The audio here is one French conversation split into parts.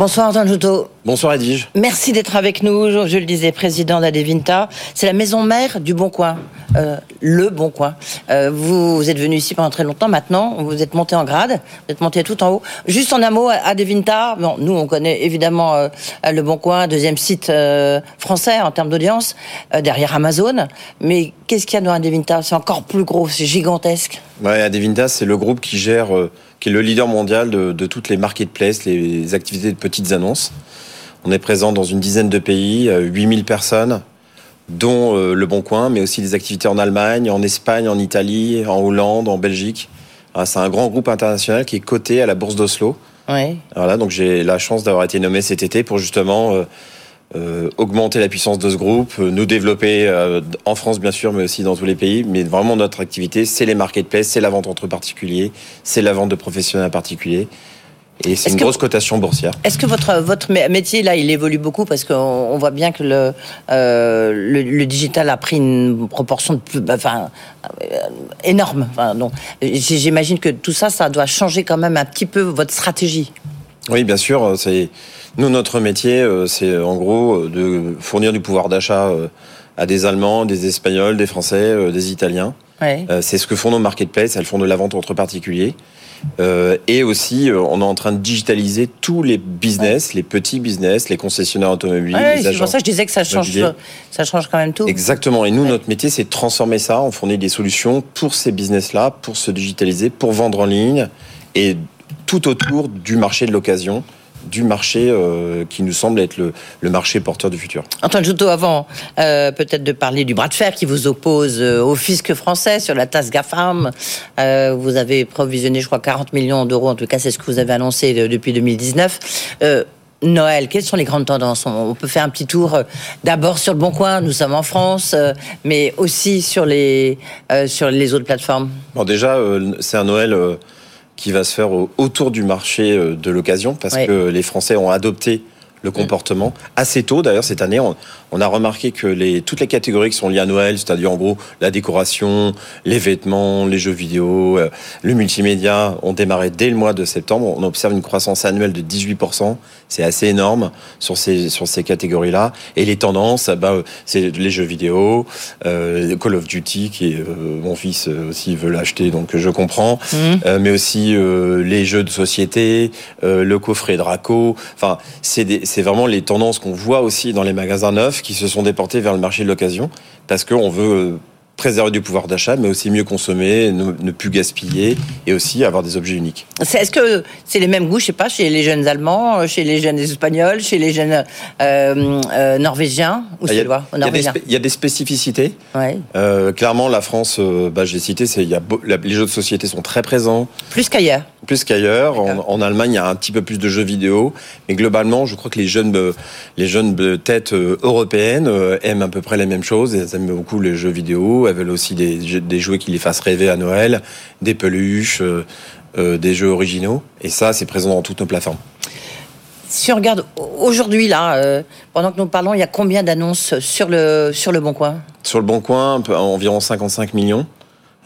Bonsoir Antoine Joutot. Bonsoir Edwige. Merci d'être avec nous. Je, je le disais, président d'Adevinta. C'est la maison mère du Bon Coin. Euh, le Bon Coin. Euh, vous, vous êtes venu ici pendant très longtemps. Maintenant, vous êtes monté en grade. Vous êtes monté tout en haut. Juste en un mot, Adevinta. Bon, nous, on connaît évidemment euh, le Bon Coin, deuxième site français en termes d'audience, derrière Amazon. Mais qu'est-ce qu'il y a dans Adevinta? C'est encore plus gros, c'est gigantesque. Ouais, Adevinta, c'est le groupe qui gère, qui est le leader mondial de, de toutes les marketplaces, les activités de petites annonces. On est présent dans une dizaine de pays, euh, 8000 personnes, dont euh, Le Bon Coin, mais aussi des activités en Allemagne, en Espagne, en Italie, en Hollande, en Belgique. Ah, c'est un grand groupe international qui est coté à la bourse d'Oslo. Oui. Voilà, donc j'ai la chance d'avoir été nommé cet été pour justement euh, augmenter la puissance de ce groupe, euh, nous développer euh, en France bien sûr, mais aussi dans tous les pays. Mais vraiment notre activité, c'est les marketplaces, c'est la vente entre particuliers, c'est la vente de professionnels à particuliers. Et c'est une que- grosse cotation boursière. Est-ce que votre votre mé- métier là, il évolue beaucoup parce qu'on on voit bien que le, euh, le le digital a pris une proportion de plus, enfin énorme. Enfin, j'imagine que tout ça, ça doit changer quand même un petit peu votre stratégie. Oui, bien sûr. euh, C'est nous notre métier, euh, c'est en gros euh, de fournir du pouvoir d'achat euh, à des Allemands, des Espagnols, des Français, euh, des Italiens. Ouais. Euh, c'est ce que font nos marketplaces. Elles font de la vente entre particuliers. Euh, et aussi, euh, on est en train de digitaliser tous les business, les petits business, les concessionnaires automobiles, Ouais, les c'est pour ça que je disais que ça change, ça change quand même tout. Exactement. Et nous, notre métier, c'est de transformer ça. On fournit des solutions pour ces business-là, pour se digitaliser, pour vendre en ligne et tout autour du marché de l'occasion, du marché euh, qui nous semble être le, le marché porteur du futur. Antoine Joutot, avant euh, peut-être de parler du bras de fer qui vous oppose euh, au fisc français sur la tasse GAFAM, vous avez provisionné, je crois, 40 millions d'euros, en tout cas c'est ce que vous avez annoncé depuis 2019. Euh, Noël, quelles sont les grandes tendances? On, peut faire un petit tour d'abord sur le Bon Coin, nous sommes en France, mais aussi sur les, sur les autres plateformes. Bon, déjà, c'est un Noël qui va se faire au- autour du marché euh, de l'occasion parce Ouais. que les Français ont adopté le comportement assez tôt. D'ailleurs, cette année, on, on a remarqué que les, toutes les catégories qui sont liées à Noël, c'est-à-dire en gros la décoration, les vêtements, les jeux vidéo, euh, le multimédia, ont démarré dès le mois de septembre. On observe une croissance annuelle de 18%. C'est assez énorme sur ces, sur ces catégories-là. Et les tendances, ah bah, c'est les jeux vidéo, euh, Call of Duty, qui est, euh, mon fils euh, aussi veut l'acheter, donc je comprends. Euh, mais aussi euh, les jeux de société, euh, le coffret Draco. Enfin, c'est vraiment les tendances qu'on voit aussi dans les magasins neufs qui se sont déportés vers le marché de l'occasion parce qu'on veut euh, préserver du pouvoir d'achat, mais aussi mieux consommer, ne, ne plus gaspiller et aussi avoir des objets uniques. Est-ce que c'est les mêmes goûts, je sais pas, chez les jeunes Allemands, chez les jeunes Espagnols, chez les jeunes euh, euh, Norvégiens ou Il y, suédois a, il y a des spécificités. Ouais. Euh, clairement, la France, euh, bah, j'ai cité, c'est il y a beau- la- les jeux de société sont très présents. Plus qu'ailleurs. Plus qu'ailleurs. En, en Allemagne, il y a un petit peu plus de jeux vidéo, mais globalement, je crois que les jeunes, les jeunes têtes euh, européennes euh, aiment à peu près les mêmes choses. Elles aiment beaucoup les jeux vidéo. Elles veulent aussi des, jouets qui les fassent rêver à Noël, des peluches, euh, des jeux originaux. Et ça, c'est présent dans toutes nos plateformes. Si on regarde aujourd'hui, là, euh, pendant que nous parlons, il y a combien d'annonces sur le, sur le Bon Coin? Sur le Bon Coin, environ 55 millions.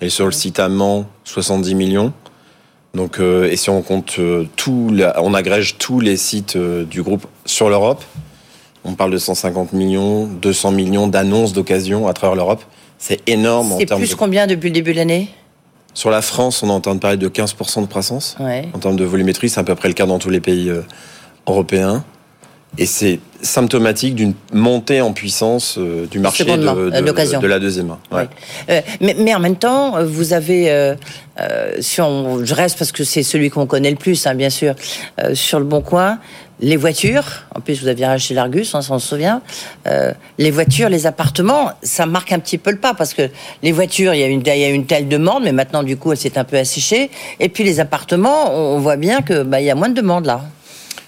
Et sur le site allemand, 70 millions. Donc, euh, et si on compte euh, tout, la- on agrège tous les sites euh, du groupe sur l'Europe, on parle de 150 millions, 200 millions d'annonces d'occasion à travers l'Europe. C'est énorme en C'est plus de... combien depuis le début de l'année? Sur la France, on est en train de parler de 15% de croissance. Ouais. En termes de volumétrie, c'est à peu près le cas dans tous les pays euh, européens. Et c'est symptomatique d'une montée en puissance euh, du marché de, euh, de la deuxième main. Ouais. Euh, mais, mais en même temps, vous avez, euh, si on, je reste parce que c'est celui qu'on connaît le plus, hein, bien sûr, sur le Bon Coin, les voitures. En plus, vous aviez racheté l'Argus, hein, on se souvient. Les voitures, les appartements, ça marque un petit peu le pas parce que les voitures, il y a une, il y a une telle demande, mais maintenant du coup, elle s'est un peu asséchée. Et puis les appartements, on, on voit bien que bah, il y a moins de demande là.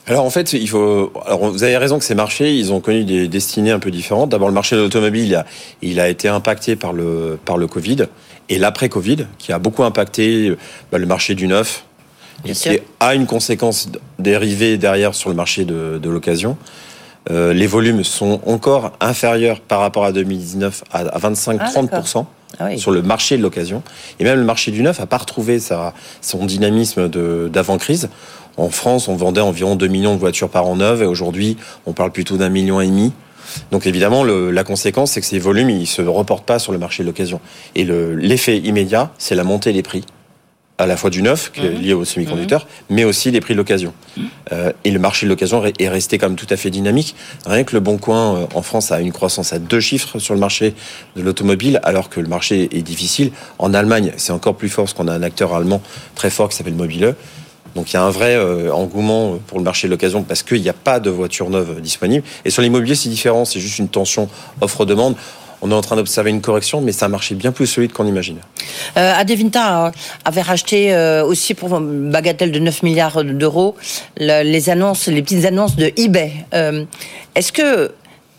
Alors en fait, il faut. Alors vous avez raison que ces marchés, ils ont connu des destinées un peu différentes. D'abord, le marché de l'automobile, il a, il a été impacté par le par le Covid et l'après-Covid, qui a beaucoup impacté bah, le marché du neuf, et qui a une conséquence dérivée derrière sur le marché de, de l'occasion. Euh, les volumes sont encore inférieurs par rapport à 2019 à, à 25-30%. Ah oui. sur le marché de l'occasion. Et même le marché du neuf n'a pas retrouvé son dynamisme d'avant-crise. En France, on vendait environ 2 millions de voitures par an neuves et aujourd'hui, on parle plutôt d'un million et demi. Donc évidemment, la conséquence, c'est que ces volumes, ils se reportent pas sur le marché de l'occasion. Et le- l'effet immédiat, c'est la montée des prix, à la fois du neuf, qui est lié aux semi-conducteurs, mais aussi les prix de l'occasion. Euh, et le marché de l'occasion est resté quand même tout à fait dynamique. Rien que le Bon Coin euh, en France a une croissance à deux chiffres sur le marché de l'automobile, alors que le marché est difficile. En Allemagne, c'est encore plus fort parce qu'on a un acteur allemand très fort qui s'appelle Mobile. Donc il y a un vrai euh, engouement pour le marché de l'occasion parce qu'il n'y a pas de voitures neuves disponibles. Et sur l'immobilier, c'est différent, c'est juste une tension offre-demande. On est en train d'observer une correction, mais c'est un marché bien plus solide qu'on imagine. Euh, Adevinta euh, avait racheté euh, aussi pour une bagatelle de 9 milliards d'euros le- les annonces, les petites annonces de eBay. Euh, est-ce que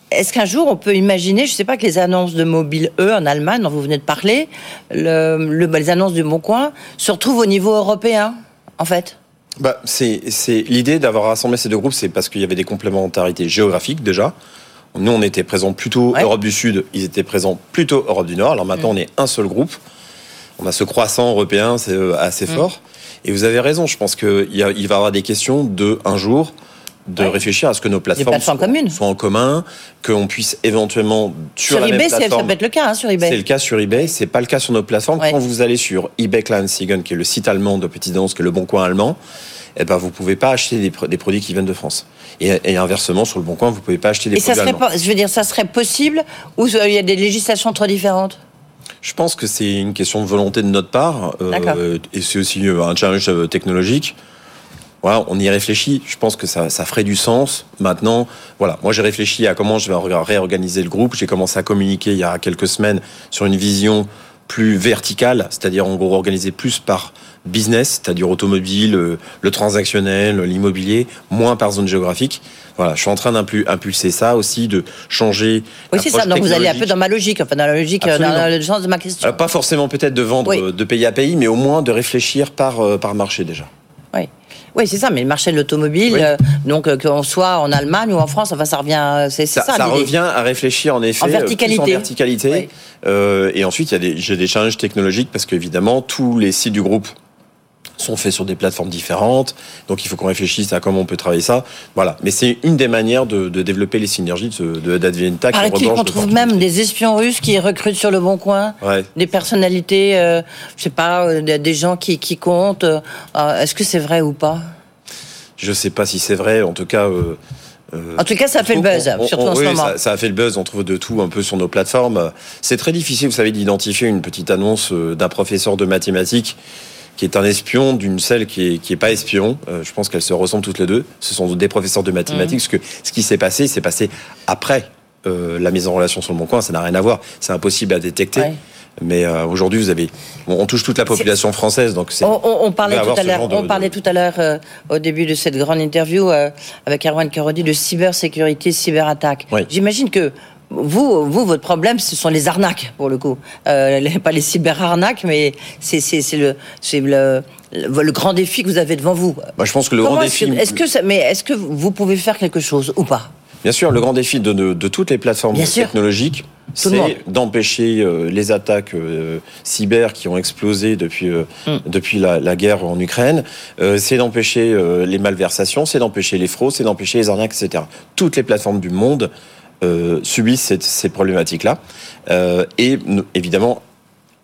est-ce qu'un jour on peut imaginer, je ne sais pas, que les annonces de Mobile E en Allemagne, dont vous venez de parler, le, le- bah, les annonces du Bon Coin, se retrouvent au niveau européen, en fait? Bah, c'est c'est l'idée d'avoir rassemblé ces deux groupes, c'est parce qu'il y avait des complémentarités géographiques déjà. Nous, on était présents plutôt Ouais. Europe du Sud, ils étaient présents plutôt Europe du Nord. Alors maintenant, on est un seul groupe. On a ce croissant européen, c'est euh, assez fort. Et vous avez raison, je pense qu'il va y avoir des questions de un jour de Ouais. réfléchir à ce que nos plateformes, plateformes soient, en commun, qu'on puisse éventuellement sur, Sur, la même eBay, ça peut être le cas, hein, sur eBay. c'est le cas sur eBay, c'est pas le cas sur nos plateformes. Ouais. Quand vous allez sur eBay Kleinanzeigen, qui est le site allemand de petites annonces, qui est le Bon Coin allemand, eh ben vous pouvez pas acheter des, pro- des produits qui viennent de France. Et, et inversement, sur le Bon Coin, vous pouvez pas acheter des Et ça produits serait allemands. pas, je veux dire, ça serait possible ou euh, il y a des législations trop différentes? Je pense que c'est une question de volonté de notre part, euh, et c'est aussi euh, un challenge euh, technologique. Voilà, on y réfléchit. Je pense que ça, ça ferait du sens. Maintenant, voilà, moi j'ai réfléchi à comment je vais ré- réorganiser le groupe. J'ai commencé à communiquer il y a quelques semaines sur une vision plus verticale, c'est-à-dire en gros organiser plus par business, c'est-à-dire automobile, euh, le transactionnel, l'immobilier, moins par zone géographique. Voilà, je suis en train d'impulser ça aussi, de changer. Oui, c'est ça. Donc vous allez un peu dans ma logique, enfin dans la logique, euh, Absolument. dans le sens de ma question. Alors, pas forcément peut-être de vendre Oui. euh, de pays à pays, mais au moins de réfléchir par, euh, par marché déjà. Oui, oui c'est ça, mais le marché de l'automobile, Oui. euh, donc euh, qu'on soit en Allemagne ou en France, enfin ça revient, euh, c'est Ça, ça, revient à réfléchir en effet En euh, verticalité. plus en verticalité. Oui. Euh, et ensuite, il y a des, j'ai des challenges technologiques parce qu'évidemment, tous les sites du groupe sont faits sur des plateformes différentes. Donc, il faut qu'on réfléchisse à comment on peut travailler ça. Voilà. Mais c'est une des manières de, de développer les synergies de, de d'Advienta regorge qu'on trouve même des espions russes qui recrutent sur le bon coin, Ouais. des personnalités, euh, je sais pas, euh, des gens qui, qui comptent. euh, Est-ce que c'est vrai ou pas? Je sais pas si c'est vrai. En tout cas. euh, En tout cas, ça fait le buzz, on- on- surtout en oui, ce moment. Ça, ça a fait le buzz, on trouve de tout un peu sur nos plateformes. C'est très difficile, vous savez, d'identifier une petite annonce d'un professeur de mathématiques qui est un espion d'une celle qui est, qui est pas espion. Euh, je pense qu'elles se ressemblent toutes les deux. Ce sont des professeurs de mathématiques. Mmh. Parce que ce qui s'est passé, c'est passé après euh, la mise en relation sur le bon coin. Ça n'a rien à voir. C'est impossible à détecter. Ouais. Mais euh, aujourd'hui, vous avez, bon, on touche toute la population française, donc c'est. On, on- on parlait tout à ce l'heure, de- on parlait tout à l'heure euh, au début de cette grande interview euh, avec Erwan Karodi de cybersécurité, cyberattaque. Oui. J'imagine que vous, vous, votre problème, ce sont les arnaques pour le coup, euh, les- pas les cyberarnaques, mais c'est le c'est le, le le grand défi que vous avez devant vous. Moi, je pense que le Comment grand défi. est-ce que ça- mais est-ce que vous pouvez faire quelque chose ou pas? Bien sûr, le grand défi de, de- de toutes les plateformes Bien technologiques, c'est d'empêcher euh, les attaques euh, cyber qui ont explosé depuis, euh, Hmm. depuis la, la guerre en Ukraine. C'est d'empêcher les malversations, c'est d'empêcher les fraudes, c'est d'empêcher les arnaques, etc. Toutes les plateformes du monde euh, subissent ces problématiques-là. Euh, et évidemment,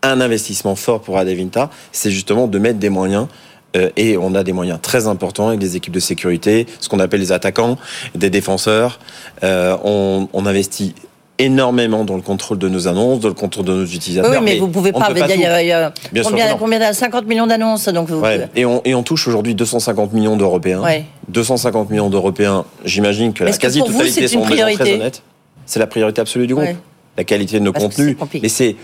un investissement fort pour Adevinta, c'est justement de mettre des moyens euh, et on a des moyens très importants avec des équipes de sécurité, ce qu'on appelle les attaquants, des défenseurs. Euh, on investit énormément dans le contrôle de nos annonces, dans le contrôle de nos utilisateurs. Oui, mais, vous pouvez pas. ne il y a- tout. il y a- il y a Bien sûr combien, combien de- 50 millions d'annonces, donc vous Ouais. Et, on, et on touche aujourd'hui 250 millions d'Européens. Ouais. 250 millions d'Européens, j'imagine que la quasi-totalité sont des très honnêtes. C'est la priorité absolue du groupe. Ouais. La qualité de nos Parce contenus. Mais c'est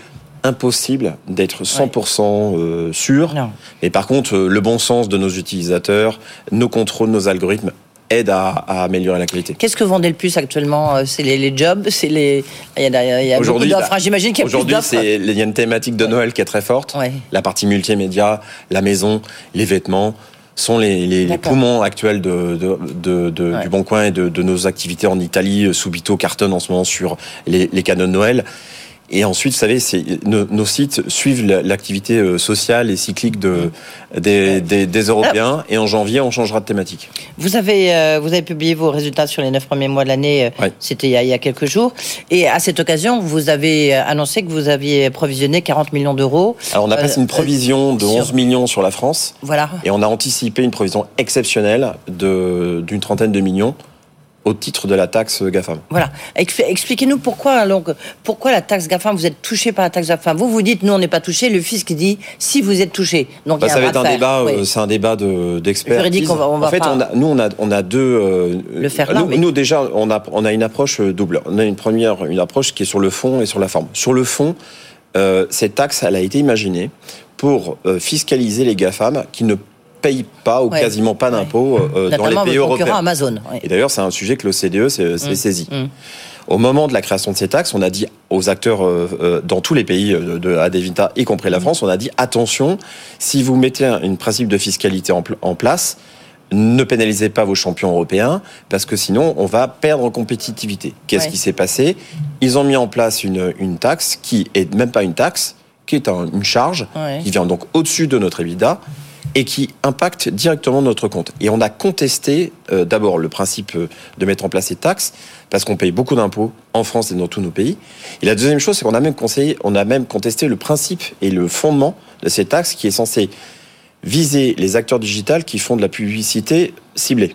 impossible d'être 100% euh, sûr. Non. Et par contre, euh, le bon sens de nos utilisateurs, nos contrôles, nos algorithmes aident à, à améliorer la qualité. Qu'est-ce que vendez le plus actuellement Euh, C'est les, les jobs C'est les. Il y a, il y a beaucoup d'offres. bah, hein, J'imagine qu'il y a Aujourd'hui, il y a une thématique de Noël qui est très forte. Ouais. La partie multimédia, la maison, les vêtements sont les, les- les poumons actuels de, de, de- Ouais. du Bon Coin et de, de nos activités en Italie. Subito cartonne en ce moment sur les, les canaux de Noël. Et ensuite, vous savez, nos, nos sites suivent la- l'activité euh, sociale et cyclique de, des, des, des Européens. Et en janvier, on changera de thématique. Vous avez, euh, vous avez publié vos résultats sur les neuf premiers mois de l'année, euh, Ouais. c'était il, y a- il y a quelques jours. Et à cette occasion, vous avez annoncé que vous aviez provisionné 40 millions d'euros. Alors, on a Euh, passé une provision de sur- 11 millions sur la France. Voilà. Et on a anticipé une provision exceptionnelle d'une trentaine de millions au titre de la taxe GAFAM. Voilà. Expli- Expliquez-nous pourquoi, pourquoi la taxe GAFAM, vous êtes touché par la taxe GAFAM? Vous vous dites, nous, on n'est pas touché. Le fisc dit, si vous êtes touché. Donc, Bah, il y a ça va être un débat, Oui. euh, c'est un débat de- d'experts. Juridique, on va- on va en fait, pas- on a, nous, on a, on a deux. euh, Le faire là, nous, mais- nous, déjà, on a, on a une approche euh, double. On a une première, une approche qui est sur le fond et sur la forme. Sur le fond, euh, cette taxe, elle a été imaginée pour euh, fiscaliser les GAFAM qui ne payent pas ou Ouais. quasiment pas d'impôts euh, dans les pays européens. Amazon. Et d'ailleurs, c'est un sujet que l'OCDE s'est s'est Mm. saisi. Mm. Au moment de la création de ces taxes, on a dit aux acteurs euh, euh, dans tous les pays euh, de Adevinta, y compris la Mm. France, on a dit attention, si vous mettez un une principe de fiscalité en, pl- en place, ne pénalisez pas vos champions européens, parce que sinon, on va perdre en compétitivité. Qu'est-ce Ouais. qui s'est passé? Ils ont mis en place une, une taxe qui est même pas une taxe, qui est un- une charge, Ouais. qui vient donc au-dessus de notre EBITDA et qui impacte directement notre compte. Et on a contesté euh, d'abord le principe euh, de mettre en place ces taxes parce qu'on paye beaucoup d'impôts en France et dans tous nos pays. Et la deuxième chose, c'est qu'on a même conseillé, on a même contesté le principe et le fondement de ces taxes qui est censé viser les acteurs digitales qui font de la publicité ciblée.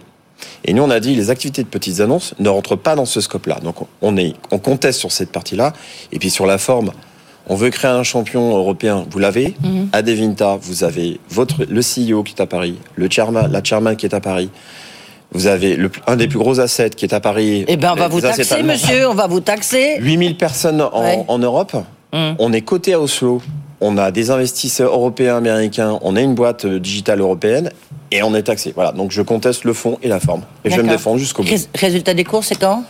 Et nous, on a dit les activités de petites annonces ne rentrent pas dans ce scope-là. Donc, on est, on conteste sur cette partie-là. Et puis sur la forme, on veut créer un champion européen. Vous l'avez. Mhm. À Devinta, vous avez votre le CEO qui est à Paris, le chairman, la chairman qui est à Paris. Vous avez le, un des plus gros assets qui est à Paris. Eh ben, on va vous taxer, monsieur. On va vous taxer. 8000 personnes en, Ouais. en Europe. Hum. On est coté à Oslo. On a des investisseurs européens, américains. On a une boîte euh, digitale européenne et on est taxé. Voilà. Donc je conteste le fond et la forme. Et je vais me défendre jusqu'au bout. Rés- Résultat des cours, c'est quand?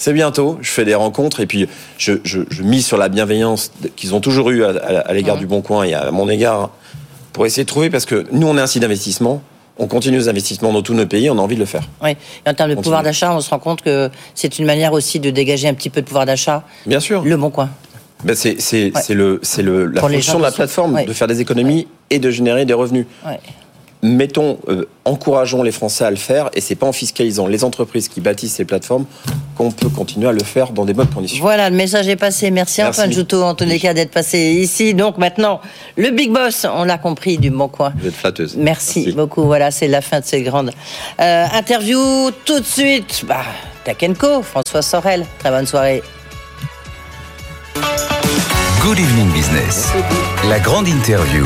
C'est bientôt. Je fais des rencontres et puis je, je, je mise sur la bienveillance qu'ils ont toujours eue à, à- à l'égard du Bon Coin et à mon égard pour essayer de trouver parce que nous on est un site d'investissement. On continue nos investissements dans tous nos pays. On a envie de le faire. Oui. Et en termes de pouvoir d'achat, on se rend compte que c'est une manière aussi de dégager un petit peu de pouvoir d'achat. Bien sûr. Le bon coin. Ben, c'est Ouais. le le la Pour fonction de la plateforme ouais. de faire des économies et de générer des revenus. Mettons, euh, encourageons les Français à le faire et c'est pas en fiscalisant les entreprises qui bâtissent ces plateformes qu'on peut continuer à le faire dans des bonnes conditions. Voilà, le message est passé. Merci, Merci. Antoine Joutot, en tous les cas, d'être passé ici. Donc maintenant, le Big Boss, on l'a compris, du bon coin. Vous êtes flatteuse. Merci, beaucoup. Voilà, c'est la fin de ces grandes euh, interviews. Tout de suite, bah, Co, François Sorel. Très bonne soirée. Good Evening Business, la grande interview.